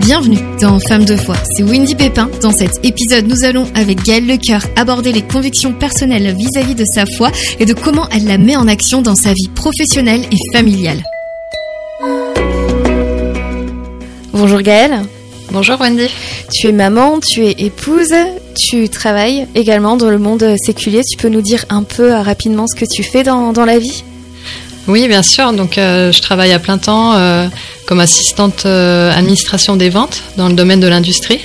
Bienvenue dans Femmes de foi, c'est Wendy Pépin. Dans cet épisode, nous allons, avec Gaëlle Lecoeur, aborder les convictions personnelles vis-à-vis de sa foi et de comment elle la met en action dans sa vie professionnelle et familiale. Bonjour Gaëlle. Bonjour Wendy. Tu es maman, tu es épouse, tu travailles également dans le monde séculier. Tu peux nous dire un peu euh, rapidement ce que tu fais dans, dans la vie? Oui, bien sûr. Donc, euh, je travaille à plein temps euh, comme assistante euh, administration des ventes dans le domaine de l'industrie.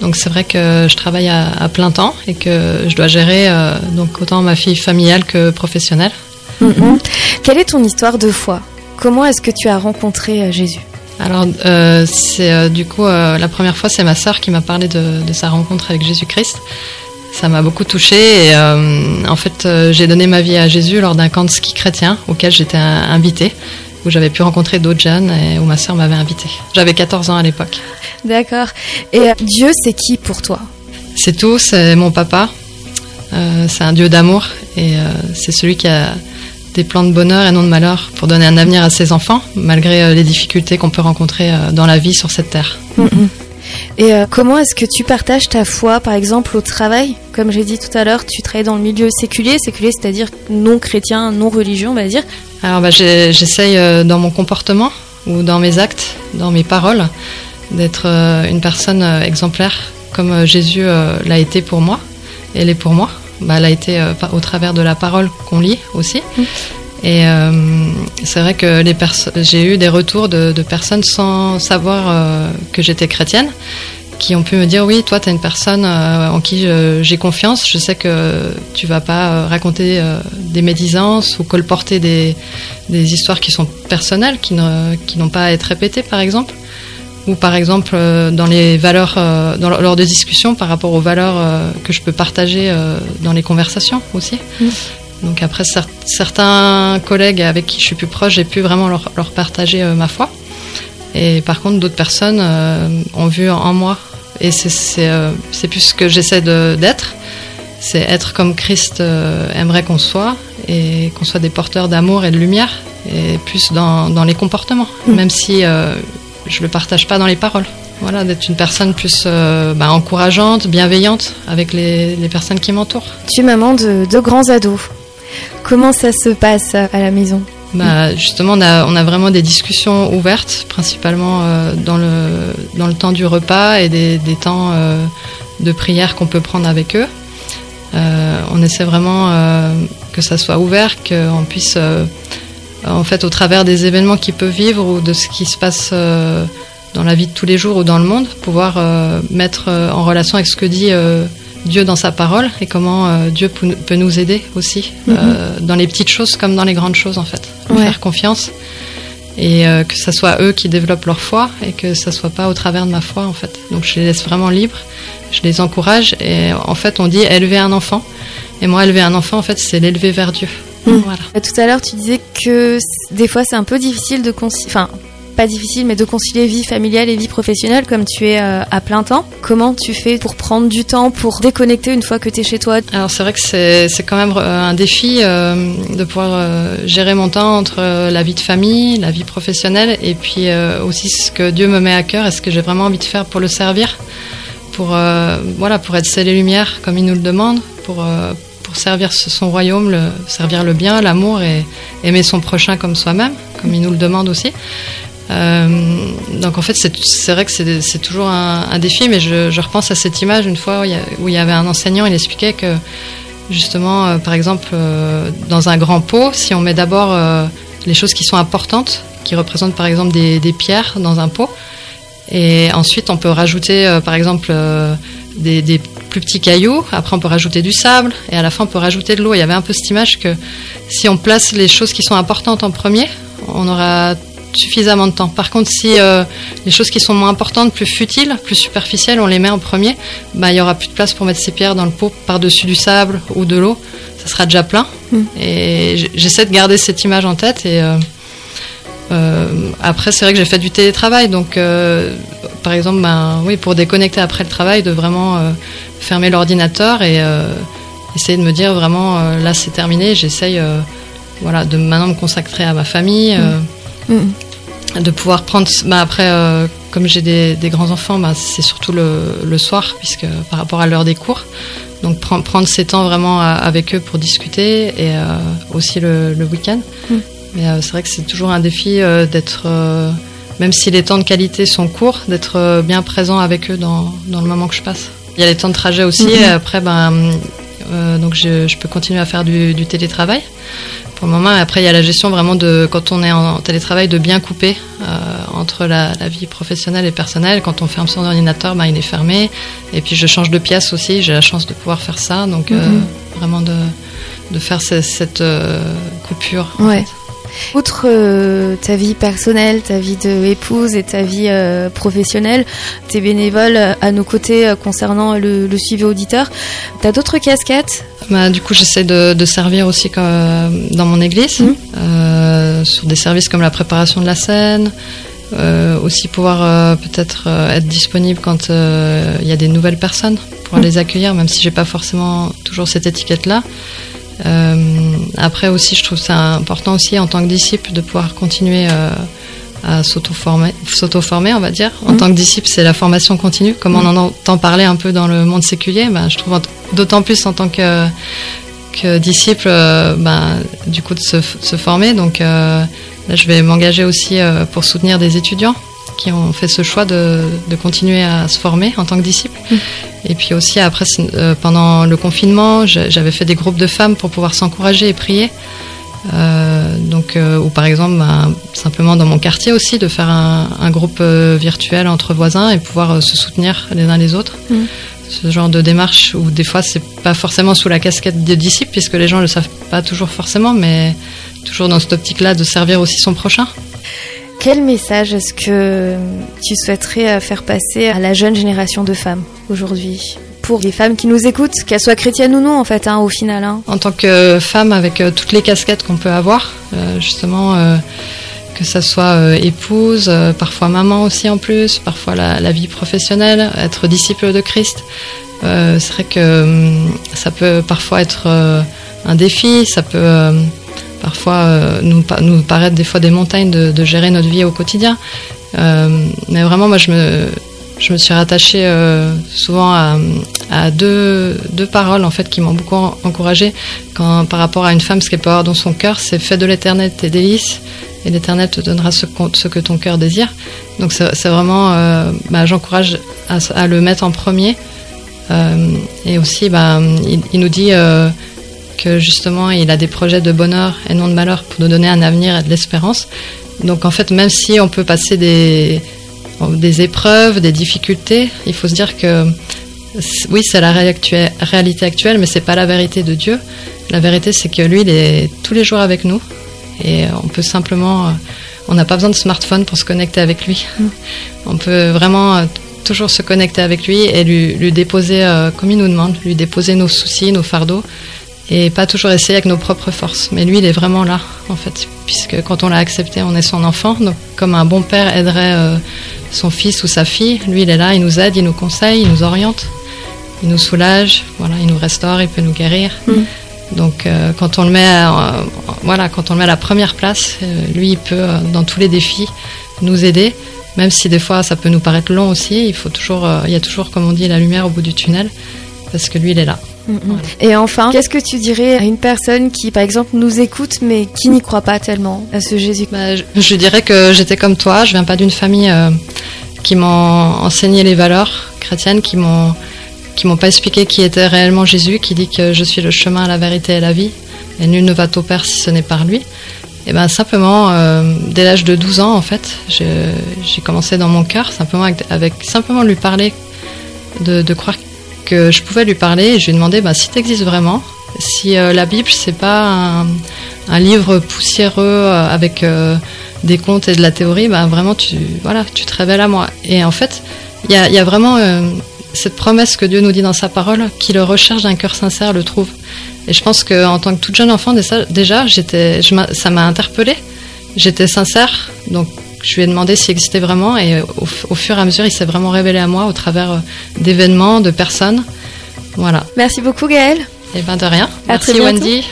Donc, c'est vrai que je travaille à, à, plein temps et que je dois gérer donc autant ma fille familiale que professionnelle. Mm -hmm. Quelle est ton histoire de foi? Comment est-ce que tu as rencontré Jésus? Alors, c'est du coup la première fois, c'est ma sœur qui m'a parlé de, de, sa rencontre avec Jésus-Christ. Ça m'a beaucoup touchée et euh, en fait, j'ai donné ma vie à Jésus lors d'un camp de ski chrétien auquel j'étais invitée, où j'avais pu rencontrer d'autres jeunes et où ma sœur m'avait invitée. J'avais 14 ans à l'époque. D'accord. Et Dieu, c'est qui pour toi? C'est tout, c'est mon papa. c'est un Dieu d'amour et c'est celui qui a des plans de bonheur et non de malheur pour donner un avenir à ses enfants, malgré euh, les difficultés qu'on peut rencontrer euh, dans la vie sur cette terre. Mm -hmm. Et euh, comment est-ce que tu partages ta foi, par exemple, au travail? Comme j'ai dit tout à l'heure, tu travailles dans le milieu séculier, séculier c'est-à-dire non chrétien, non religieux, on va dire. Alors bah, j'essaye dans mon comportement ou dans mes actes, dans mes paroles, d'être une personne exemplaire comme Jésus l'a été pour moi, et l'est pour moi bah, elle a été euh, au travers de la parole qu'on lit aussi. Mmh. Et euh, c'est vrai que j'ai eu des retours de, personnes sans savoir euh, que j'étais chrétienne qui ont pu me dire oui, toi, tu es une personne euh, en qui j'ai confiance. Je sais que tu vas pas raconter des médisances ou colporter des, histoires qui sont personnelles, qui n'ont pas à être répétées, par exemple ou par exemple dans les valeurs, lors de discussions par rapport aux valeurs que je peux partager dans les conversations aussi. Mmh. Donc après, cer certains collègues avec qui je suis plus proche, j'ai pu vraiment leur, leur partager ma foi. Et par contre, d'autres personnes ont vu en moi, et c'est plus ce que j'essaie d'être, c'est être comme Christ aimerait qu'on soit, et qu'on soit des porteurs d'amour et de lumière, et plus dans, dans les comportements, mmh. même si je le partage pas dans les paroles. Voilà, d'être une personne plus euh, bah, encourageante, bienveillante avec les, les personnes qui m'entourent. Tu es maman de deux grands ados. Comment ça se passe à la maison bah, justement, on a, vraiment des discussions ouvertes, principalement euh, dans, le, dans le temps du repas et des, des temps euh, de prière qu'on peut prendre avec eux. Euh, on essaie vraiment que ça soit ouvert, qu'on puisse en fait au travers des événements qu'ils peuvent vivre ou de ce qui se passe dans la vie de tous les jours ou dans le monde, pouvoir mettre en relation avec ce que dit Dieu dans sa parole et comment Dieu peut nous aider aussi mm -hmm. dans les petites choses comme dans les grandes choses en fait. Ouais. Faire confiance et que ça soit eux qui développent leur foi et que ça soit pas au travers de ma foi en fait. Donc je les laisse vraiment libres, je les encourage et en fait on dit élever un enfant et moi élever un enfant en fait c'est l'élever vers Dieu. Mmh. Voilà. Tout à l'heure, tu disais que des fois, c'est un peu difficile de concilier. Enfin, pas difficile, mais de concilier vie familiale et vie professionnelle comme tu es euh, à plein temps. Comment tu fais pour prendre du temps, pour déconnecter une fois que tu es chez toi? Alors, c'est vrai que c'est quand même euh, un défi euh, de pouvoir gérer mon temps entre la vie de famille, la vie professionnelle et puis aussi ce que Dieu me met à cœur et ce que j'ai vraiment envie de faire pour le servir. Pour, voilà, pour être celle et lumière comme il nous le demande, pour pour servir son royaume, servir le bien, l'amour et aimer son prochain comme soi-même, comme il nous le demande aussi. Euh, donc en fait, c'est vrai que c'est toujours un, défi, mais je, repense à cette image une fois où il, y avait un enseignant, il expliquait que justement, euh, par exemple, euh, dans un grand pot, si on met d'abord les choses qui sont importantes, qui représentent par exemple des, pierres dans un pot, et ensuite on peut rajouter par exemple des plus petits cailloux, après on peut rajouter du sable, et à la fin on peut rajouter de l'eau. Il y avait un peu cette image que si on place les choses qui sont importantes en premier, on aura suffisamment de temps. Par contre, si euh, les choses qui sont moins importantes, plus futiles, plus superficielles, on les met en premier, bah, il y aura plus de place pour mettre ces pierres dans le pot par-dessus du sable ou de l'eau. Ça sera déjà plein. Mm. Et j'essaie de garder cette image en tête. Et euh, euh, après, c'est vrai que j'ai fait du télétravail, donc par exemple, ben, oui, pour déconnecter après le travail, de vraiment fermer l'ordinateur et essayer de me dire vraiment là c'est terminé. J'essaye voilà de maintenant me consacrer à ma famille. Mm. Mmh. de pouvoir prendre. Bah après, comme j'ai des, grands enfants, bah, c'est surtout le, soir, puisque par rapport à l'heure des cours. Donc prendre, prendre ces temps vraiment avec eux pour discuter et aussi le, week-end. Mm. Mais c'est vrai que c'est toujours un défi d'être même si les temps de qualité sont courts, d'être euh, bien présent avec eux dans, dans, le moment que je passe. Il y a les temps de trajet aussi, et après, ben, euh, donc je, je, peux continuer à faire du, du, télétravail pour le moment. Après, il y a la gestion vraiment de, quand on est en télétravail, de bien couper euh, entre la, la, vie professionnelle et personnelle. Quand on ferme son ordinateur, ben, il est fermé. Et puis, je change de pièce aussi. J'ai la chance de pouvoir faire ça. Donc, euh, mhm. vraiment de, de faire cette, cette euh, coupure. Ouais. Outre euh, ta vie personnelle, ta vie d'épouse et ta vie euh, professionnelle, tu es bénévole à nos côtés euh, concernant le, suivi auditeur. Tu as d'autres casquettes? Bah, Du coup, j'essaie de, servir aussi dans mon église, mmh. sur des services comme la préparation de la scène. aussi pouvoir peut-être être disponible quand il y a des nouvelles personnes pour mmh. les accueillir, même si j'ai pas forcément toujours cette étiquette-là. Euh, après aussi, je trouve ça important aussi en tant que disciple de pouvoir continuer euh, à s'auto-former, s'auto-former, on va dire. En mmh. tant que disciple, c'est la formation continue. Comme on mmh. en entend parler un peu dans le monde séculier, ben, je trouve d'autant plus en tant que, que disciple, euh, ben, du coup, de se, se former. Donc là, je vais m'engager aussi pour soutenir des étudiants qui ont fait ce choix de, de continuer à se former en tant que disciple. Mmh. Et puis aussi, après, euh, pendant le confinement, j'avais fait des groupes de femmes pour pouvoir s'encourager et prier. Euh, donc, euh, ou par exemple, ben, simplement dans mon quartier aussi, de faire un, un groupe virtuel entre voisins et pouvoir se soutenir les uns les autres. Mmh. Ce genre de démarche où des fois c'est pas forcément sous la casquette des disciples, puisque les gens le savent pas toujours forcément, mais toujours dans cette optique-là de servir aussi son prochain. Quel message est-ce que tu souhaiterais euh, faire passer à la jeune génération de femmes aujourd'hui pour les femmes qui nous écoutent, qu'elles soient chrétiennes ou non en fait, hein, au final. Hein. En tant que femme avec euh, toutes les casquettes qu'on peut avoir, euh, justement, que ça soit épouse, parfois maman aussi en plus, parfois la, la vie professionnelle, être disciple de Christ, c'est vrai que hum, ça peut parfois être un défi, ça peut parfois euh, nous, nous paraître des fois des montagnes de, gérer notre vie au quotidien. Euh, mais vraiment, moi, je me, suis rattachée euh, souvent à, deux, paroles en fait qui m'ont beaucoup encouragée par rapport à une femme ce qu'elle peut avoir dans son cœur c'est fait de l'éternel tes délices et l'éternel te donnera ce, que ton cœur désire donc c'est vraiment bah, j'encourage à, le mettre en premier et aussi bah, il, nous dit que justement il a des projets de bonheur et non de malheur pour nous donner un avenir et de l'espérance. Donc en fait, même si on peut passer des, des épreuves, des difficultés, il faut se dire que oui, c'est la réalité actuelle, mais c'est pas la vérité de Dieu. La vérité, c'est que lui, il est tous les jours avec nous et on peut simplement, on n'a pas besoin de smartphone pour se connecter avec lui. On peut vraiment toujours se connecter avec lui et lui, lui déposer, euh, comme il nous demande, lui déposer nos soucis, nos fardeaux et pas toujours essayer avec nos propres forces. Mais lui, il est vraiment là, en fait, puisque quand on l'a accepté, on est son enfant. Donc, comme un bon père aiderait euh, son fils ou sa fille, lui, il est là, il nous aide, il nous conseille, il nous oriente, il nous soulage, voilà, il nous restaure, il peut nous guérir. Mm. Donc, euh, quand on le met, à, voilà, quand on le met à la première place, euh, lui, il peut, dans tous les défis, nous aider. Même si des fois ça peut nous paraître long aussi, il faut toujours, il y a toujours, comme on dit, la lumière au bout du tunnel, parce que lui, il est là. Et enfin, qu'est-ce que tu dirais à une personne qui, par exemple, nous écoute mais qui n'y croit pas tellement à ce Jésus? Bah, je, dirais que j'étais comme toi. Je viens pas d'une famille euh, qui m'a enseigné les valeurs chrétiennes, qui m'ont qui m'ont pas expliqué qui était réellement Jésus, qui dit que je suis le chemin, la vérité et la vie, et nul ne va au Père si ce n'est par lui. Et ben simplement, euh, dès l'âge de 12 ans, en fait, j'ai commencé dans mon cœur, simplement avec, avec, simplement lui parler de, de croire que je pouvais lui parler et je lui ai demandé bah, si tu existes vraiment, si euh, la Bible c'est pas un, un, livre poussiéreux euh, avec euh, des contes et de la théorie, bah, vraiment tu, voilà, tu te révèles à moi. Et en fait, il y a, y a, vraiment cette promesse que Dieu nous dit dans sa parole, qui le recherche d'un cœur sincère le trouve. Et je pense qu'en tant que toute jeune enfant, déjà, j'étais, ça m'a interpellée. J'étais sincère, donc je lui ai demandé s'il existait vraiment et au, fur et à mesure, il s'est vraiment révélé à moi au travers euh, d'événements, de personnes. Voilà. Merci beaucoup Gaëlle. Et eh ben de rien. Merci Wendy.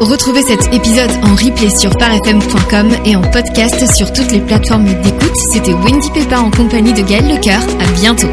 Retrouvez cet épisode en replay sur parfm.com et en podcast sur toutes les plateformes d'écoute. C'était Wendy Pépin en compagnie de Gaël Lecoeur. À bientôt.